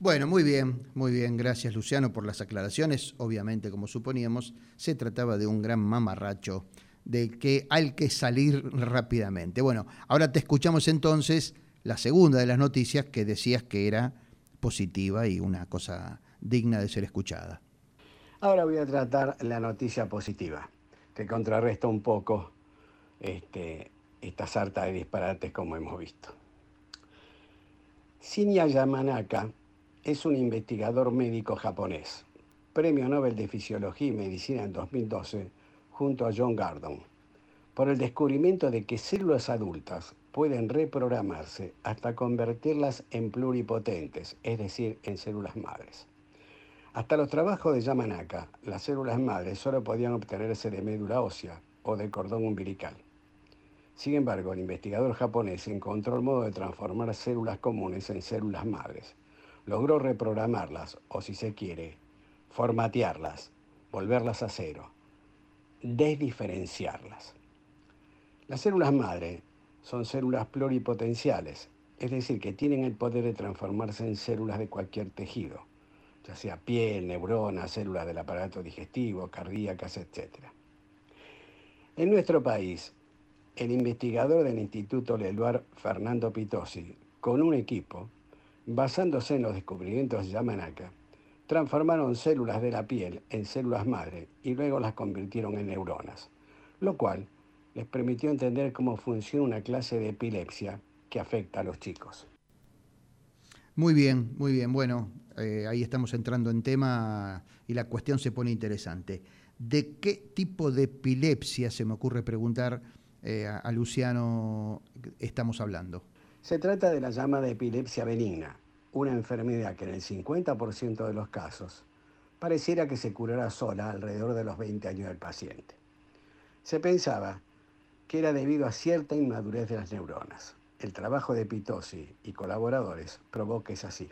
Bueno, muy bien, muy bien, gracias Luciano por las aclaraciones. Obviamente, como suponíamos, se trataba de un gran mamarracho de que hay que salir rápidamente. Bueno, ahora te escuchamos entonces la segunda de las noticias que decías que era positiva y una cosa digna de ser escuchada. Ahora voy a tratar la noticia positiva, que contrarresta un poco este, esta sarta de disparates como hemos visto. Shinya Yamanaka es un investigador médico japonés, premio Nobel de Fisiología y Medicina en 2012 junto a John Gardon, por el descubrimiento de que células adultas pueden reprogramarse hasta convertirlas en pluripotentes, es decir, en células madres. Hasta los trabajos de Yamanaka, las células madres solo podían obtenerse de médula ósea o de cordón umbilical. Sin embargo, el investigador japonés encontró el modo de transformar células comunes en células madres. Logró reprogramarlas, o si se quiere, formatearlas, volverlas a cero, desdiferenciarlas. Las células madre son células pluripotenciales, es decir, que tienen el poder de transformarse en células de cualquier tejido, ya sea piel, neuronas, células del aparato digestivo, cardíacas, etc. En nuestro país, el investigador del Instituto Leluar, Fernando Pitosi, con un equipo, basándose en los descubrimientos de Yamanaka, transformaron células de la piel en células madre y luego las convirtieron en neuronas, lo cual les permitió entender cómo funciona una clase de epilepsia que afecta a los chicos. Muy bien, muy bien. Bueno, eh, ahí estamos entrando en tema y la cuestión se pone interesante. ¿De qué tipo de epilepsia, se me ocurre preguntar, eh, a, Luciano estamos hablando? Se trata de la llamada epilepsia benigna, una enfermedad que en el 50% de los casos pareciera que se curará sola alrededor de los 20 años del paciente. Se pensaba que era debido a cierta inmadurez de las neuronas. El trabajo de Pitosi y colaboradores probó que es así.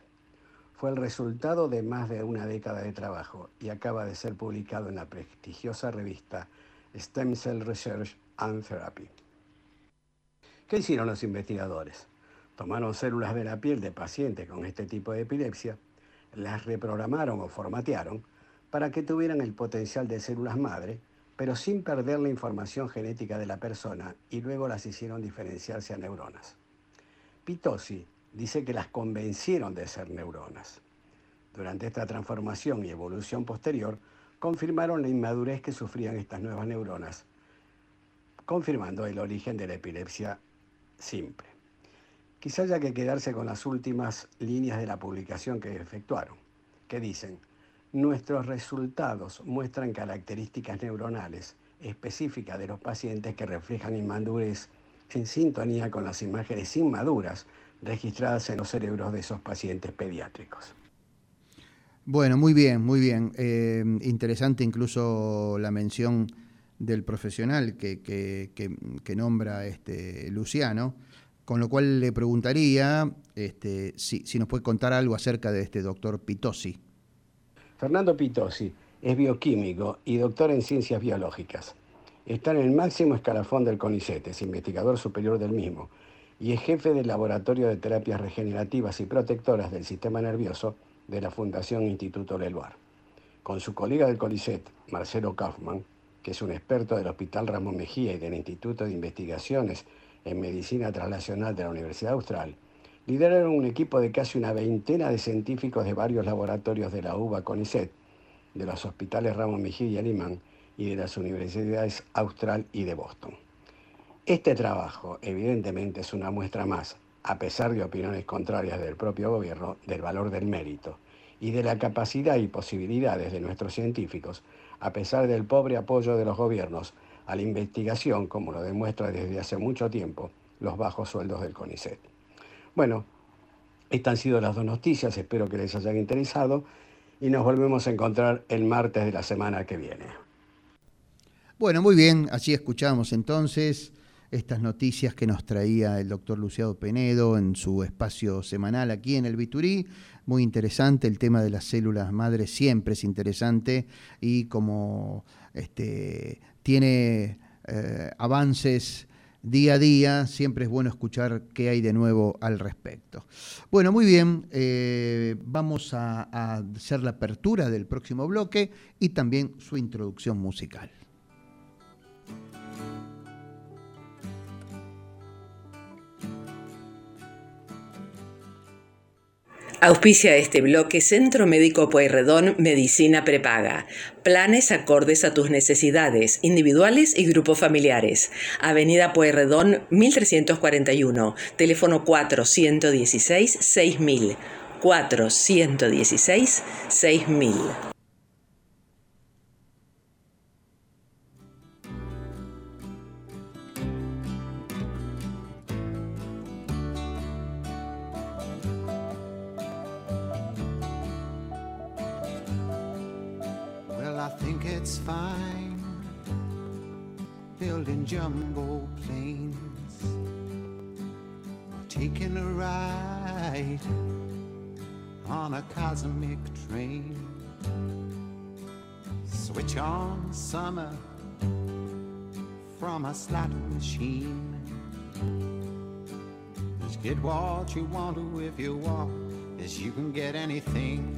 Fue el resultado de más de una década de trabajo y acaba de ser publicado en la prestigiosa revista Stem Cell Research and Therapy. ¿Qué hicieron los investigadores? Tomaron células de la piel de pacientes con este tipo de epilepsia, las reprogramaron o formatearon para que tuvieran el potencial de células madre, pero sin perder la información genética de la persona y luego las hicieron diferenciarse a neuronas. Pitosi dice que las convencieron de ser neuronas. Durante esta transformación y evolución posterior, confirmaron la inmadurez que sufrían estas nuevas neuronas confirmando el origen de la epilepsia simple. Quizá haya que quedarse con las últimas líneas de la publicación que efectuaron, que dicen, nuestros resultados muestran características neuronales específicas de los pacientes que reflejan inmadurez en sintonía con las imágenes inmaduras registradas en los cerebros de esos pacientes pediátricos. Bueno, muy bien, muy bien. Eh, interesante incluso la mención del profesional que, que, nombra este Luciano, con lo cual le preguntaría este, si, nos puede contar algo acerca de este doctor Pitosi. Fernando Pitosi es bioquímico y doctor en ciencias biológicas. Está en el máximo escalafón del CONICET, es investigador superior del mismo y es jefe del Laboratorio de Terapias Regenerativas y Protectoras del Sistema Nervioso de la Fundación Instituto Leluar. Con su colega del CONICET, Marcelo Kaufman, que es un experto del Hospital Ramón Mejía y del Instituto de Investigaciones en Medicina Translacional de la Universidad Austral, lideraron un equipo de casi una veintena de científicos de varios laboratorios de la UBA CONICET, de los hospitales Ramón Mejía y Alemán y de las universidades Austral y de Boston. Este trabajo, evidentemente, es una muestra más, a pesar de opiniones contrarias del propio gobierno, del valor del mérito y de la capacidad y posibilidades de nuestros científicos, a pesar del pobre apoyo de los gobiernos a la investigación, como lo demuestra desde hace mucho tiempo los bajos sueldos del CONICET. Bueno, estas han sido las dos noticias, espero que les hayan interesado y nos volvemos a encontrar el martes de la semana que viene. Bueno, muy bien, así escuchamos entonces estas noticias que nos traía el doctor Luciado Penedo en su espacio semanal aquí en el Biturí. Muy interesante, el tema de las células madres siempre es interesante y como este, tiene eh, avances día a día, siempre es bueno escuchar qué hay de nuevo al respecto. Bueno, muy bien, eh, vamos a hacer la apertura del próximo bloque y también su introducción musical. Auspicia este bloque Centro Médico Pueyrredón Medicina Prepaga. Planes acordes a tus necesidades, individuales y grupos familiares. Avenida Pueyrredón 1341, teléfono 416 6000. 416 6000. Jumbo planes taking a ride on a cosmic train. Switch on summer from a slot machine. Just get what you want to if you want, as you can get anything.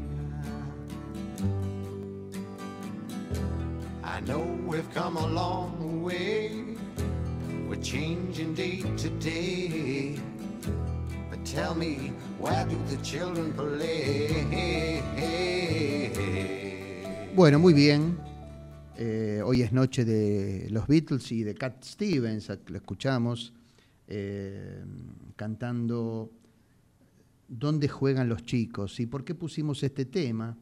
Bueno, muy bien. Eh, hoy es noche de los Beatles y de Cat Stevens, lo escuchamos eh, cantando ¿Dónde juegan los chicos? ¿Y por qué pusimos este tema?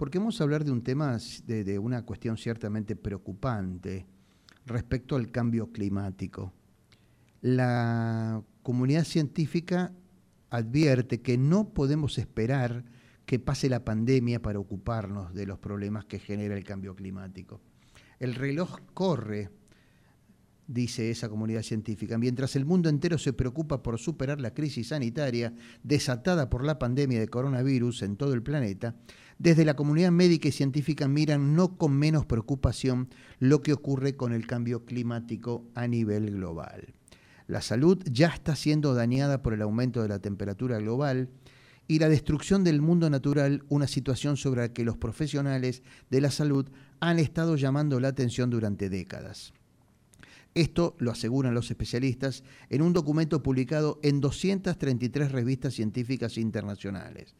Porque vamos a hablar de un tema, de, de una cuestión ciertamente preocupante respecto al cambio climático. La comunidad científica advierte que no podemos esperar que pase la pandemia para ocuparnos de los problemas que genera el cambio climático. El reloj corre, dice esa comunidad científica, mientras el mundo entero se preocupa por superar la crisis sanitaria desatada por la pandemia de coronavirus en todo el planeta, desde la comunidad médica y científica miran no con menos preocupación lo que ocurre con el cambio climático a nivel global. La salud ya está siendo dañada por el aumento de la temperatura global y la destrucción del mundo natural, una situación sobre la que los profesionales de la salud han estado llamando la atención durante décadas. Esto lo aseguran los especialistas en un documento publicado en 233 revistas científicas internacionales.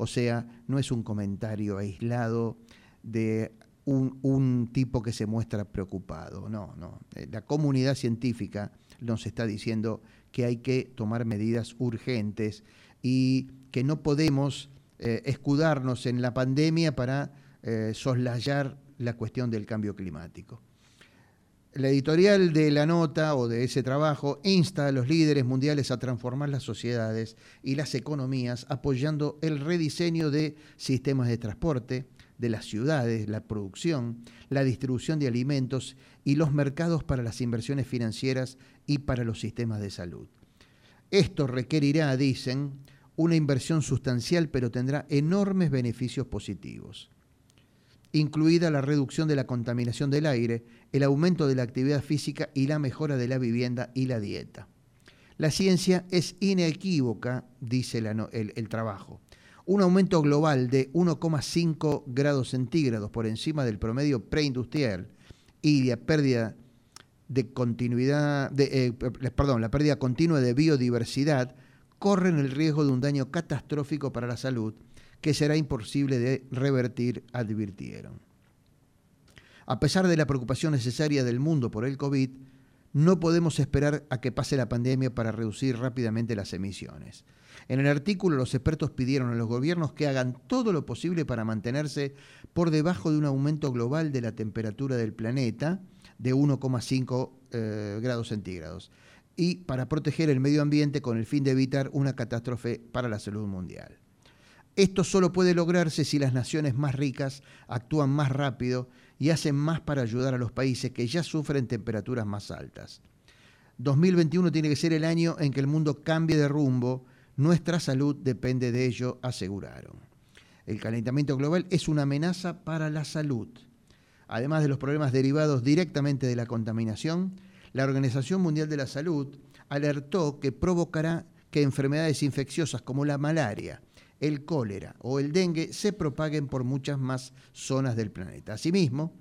O sea, no es un comentario aislado de un, tipo que se muestra preocupado. No, no. Eh, la comunidad científica nos está diciendo que hay que tomar medidas urgentes y que no podemos eh, escudarnos en la pandemia para eh, soslayar la cuestión del cambio climático. La editorial de la nota o de ese trabajo insta a los líderes mundiales a transformar las sociedades y las economías apoyando el rediseño de sistemas de transporte, de las ciudades, la producción, la distribución de alimentos y los mercados para las inversiones financieras y para los sistemas de salud. Esto requerirá, dicen, una inversión sustancial pero tendrá enormes beneficios positivos. Incluida la reducción de la contaminación del aire, el aumento de la actividad física y la mejora de la vivienda y la dieta. La ciencia es inequívoca, dice el, trabajo. Un aumento global de 1,5 grados centígrados por encima del promedio preindustrial y la pérdida de continuidad, de, eh, perdón, la pérdida continua de biodiversidad corren el riesgo de un daño catastrófico para la salud que será imposible de revertir, advirtieron. A pesar de la preocupación necesaria del mundo por el COVID, no podemos esperar a que pase la pandemia para reducir rápidamente las emisiones. En el artículo los expertos pidieron a los gobiernos que hagan todo lo posible para mantenerse por debajo de un aumento global de la temperatura del planeta de 1,5 eh, grados centígrados y para proteger el medio ambiente con el fin de evitar una catástrofe para la salud mundial. Esto solo puede lograrse si las naciones más ricas actúan más rápido y hacen más para ayudar a los países que ya sufren temperaturas más altas. 2021 tiene que ser el año en que el mundo cambie de rumbo. Nuestra salud depende de ello, aseguraron. El calentamiento global es una amenaza para la salud. Además de los problemas derivados directamente de la contaminación, la Organización Mundial de la Salud alertó que provocará que enfermedades infecciosas como la malaria, el cólera o el dengue se propaguen por muchas más zonas del planeta. Asimismo,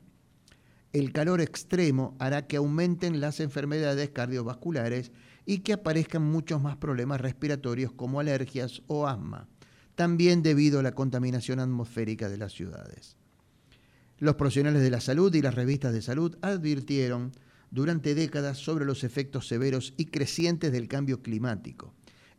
el calor extremo hará que aumenten las enfermedades cardiovasculares y que aparezcan muchos más problemas respiratorios como alergias o asma, también debido a la contaminación atmosférica de las ciudades. Los profesionales de la salud y las revistas de salud advirtieron durante décadas sobre los efectos severos y crecientes del cambio climático,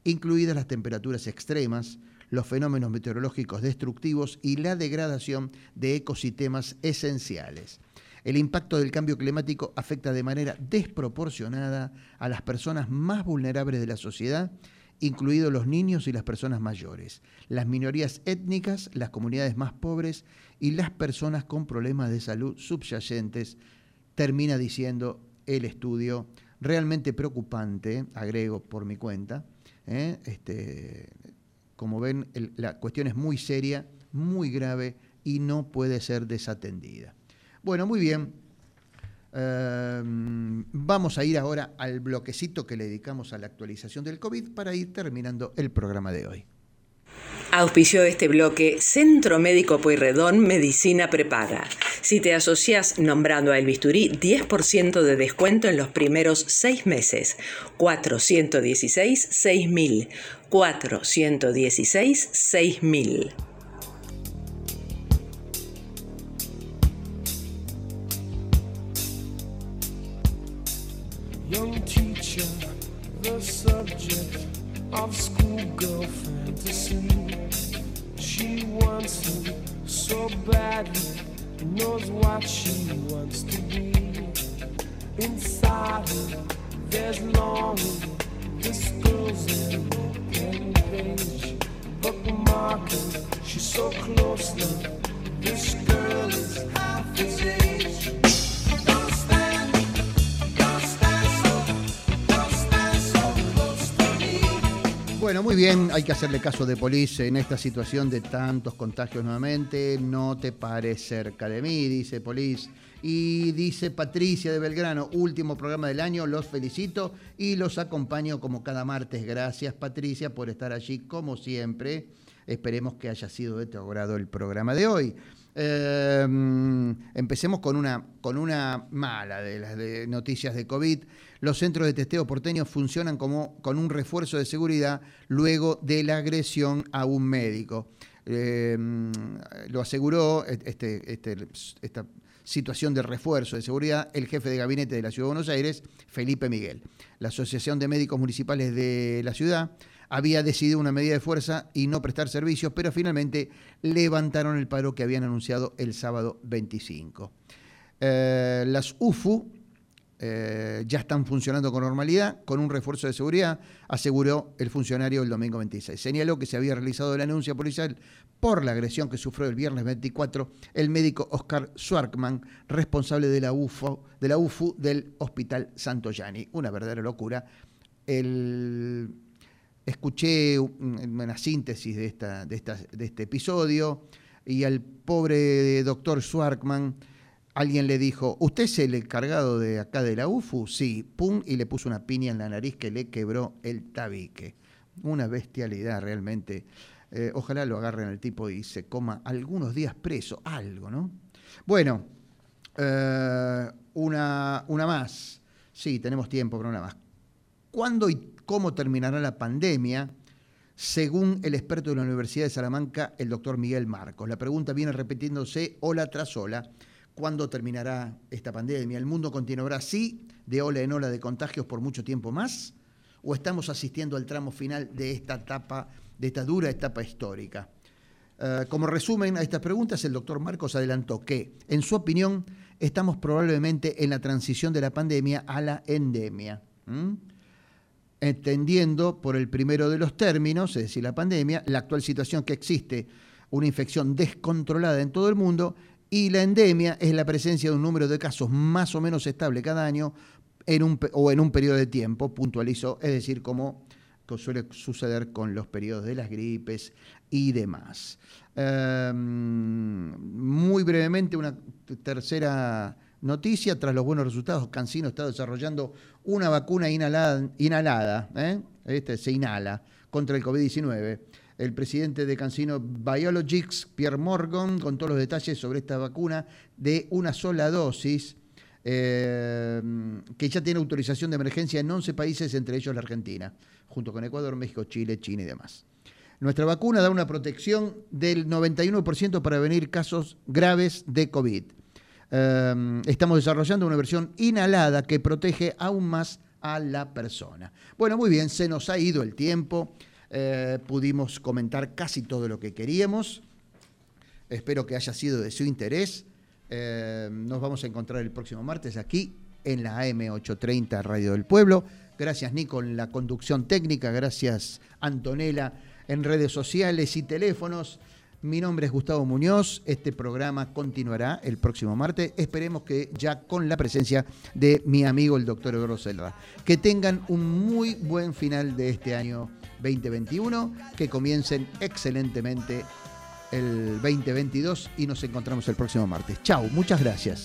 incluidas las temperaturas extremas, los fenómenos meteorológicos destructivos y la degradación de ecosistemas esenciales. El impacto del cambio climático afecta de manera desproporcionada a las personas más vulnerables de la sociedad, incluidos los niños y las personas mayores, las minorías étnicas, las comunidades más pobres y las personas con problemas de salud subyacentes, termina diciendo el estudio, realmente preocupante, agrego por mi cuenta, ¿eh? este, como ven, la cuestión es muy seria, muy grave y no puede ser desatendida. Bueno, muy bien. Em, vamos a ir ahora al bloquecito que le dedicamos a la actualización del COVID para ir terminando el programa de hoy. Auspició este bloque Centro Médico Pueyrredón Medicina Prepaga. Si te asocias nombrando a El Bisturí, 10% de descuento en los primeros seis meses. 416 6000. 416 6000. What she wants to be. Inside her, there's longing. This girl's in open page, bookmarking. She's so close now. This girl is half his age. Bueno, muy bien, hay que hacerle caso de Polis en esta situación de tantos contagios nuevamente. No te pares cerca de mí, dice Polis. Y dice Patricia de Belgrano, último programa del año, los felicito y los acompaño como cada martes. Gracias Patricia por estar allí como siempre. Esperemos que haya sido de tu agrado el programa de hoy. Eh, empecemos con una, con una mala de las noticias de COVID. Los centros de testeo porteños funcionan como con un refuerzo de seguridad luego de la agresión a un médico. Eh, lo aseguró este, este, esta situación de refuerzo de seguridad el jefe de gabinete de la Ciudad de Buenos Aires, Felipe Miguel. La Asociación de Médicos Municipales de la ciudad había decidido una medida de fuerza y no prestar servicios, pero finalmente levantaron el paro que habían anunciado el sábado 25. Eh, las UFU eh, ya están funcionando con normalidad, con un refuerzo de seguridad, aseguró el funcionario el domingo 26. Señaló que se había realizado la anuncia policial por la agresión que sufrió el viernes 24 el médico Oscar Swarkman, responsable de la, UFO, de la UFU del Hospital Santoyani. Una verdadera locura. Escuché una síntesis de, esta, de, esta, de este episodio. y al pobre doctor Schwarkman alguien le dijo, ¿usted es el encargado de acá de la UFU? Sí, pum, y le puso una piña en la nariz que le quebró el tabique. Una bestialidad realmente. Eh, ojalá lo agarren al tipo y se coma algunos días preso, algo, ¿no? Bueno, eh, una, una más. Sí, tenemos tiempo para una más. ¿Cuándo y cómo terminará la pandemia? Según el experto de la Universidad de Salamanca, el doctor Miguel Marcos. La pregunta viene repitiéndose ola tras ola. ¿Cuándo terminará esta pandemia? ¿El mundo continuará así, de ola en ola de contagios por mucho tiempo más? ¿O estamos asistiendo al tramo final de esta etapa, de esta dura etapa histórica? Uh, como resumen a estas preguntas, el doctor Marcos adelantó que, en su opinión, estamos probablemente en la transición de la pandemia a la endemia. Entendiendo por el primero de los términos, es decir, la pandemia, la actual situación que existe, una infección descontrolada en todo el mundo, y la endemia es la presencia de un número de casos más o menos estable cada año en un, o en un periodo de tiempo, puntualizó, es decir, como suele suceder con los periodos de las gripes y demás. Eh, muy brevemente, una tercera noticia, tras los buenos resultados, Cancino está desarrollando una vacuna inhalada, ¿eh? este, se inhala, contra el COVID-19. El presidente de Cancino Biologics, Pierre Morgan, con todos los detalles sobre esta vacuna de una sola dosis eh, que ya tiene autorización de emergencia en 11 países, entre ellos la Argentina, junto con Ecuador, México, Chile, China y demás. Nuestra vacuna da una protección del 91% para prevenir casos graves de COVID. Eh, estamos desarrollando una versión inhalada que protege aún más a la persona. Bueno, muy bien, se nos ha ido el tiempo, eh, pudimos comentar casi todo lo que queríamos. Espero que haya sido de su interés. Eh, nos vamos a encontrar el próximo martes aquí en la AM830 Radio del Pueblo. Gracias Nico en la conducción técnica, gracias Antonella en redes sociales y teléfonos. Mi nombre es Gustavo Muñoz, este programa continuará el próximo martes, esperemos que ya con la presencia de mi amigo el doctor Eduardo Selva. Que tengan un muy buen final de este año 2021, que comiencen excelentemente el 2022 y nos encontramos el próximo martes. Chao, muchas gracias.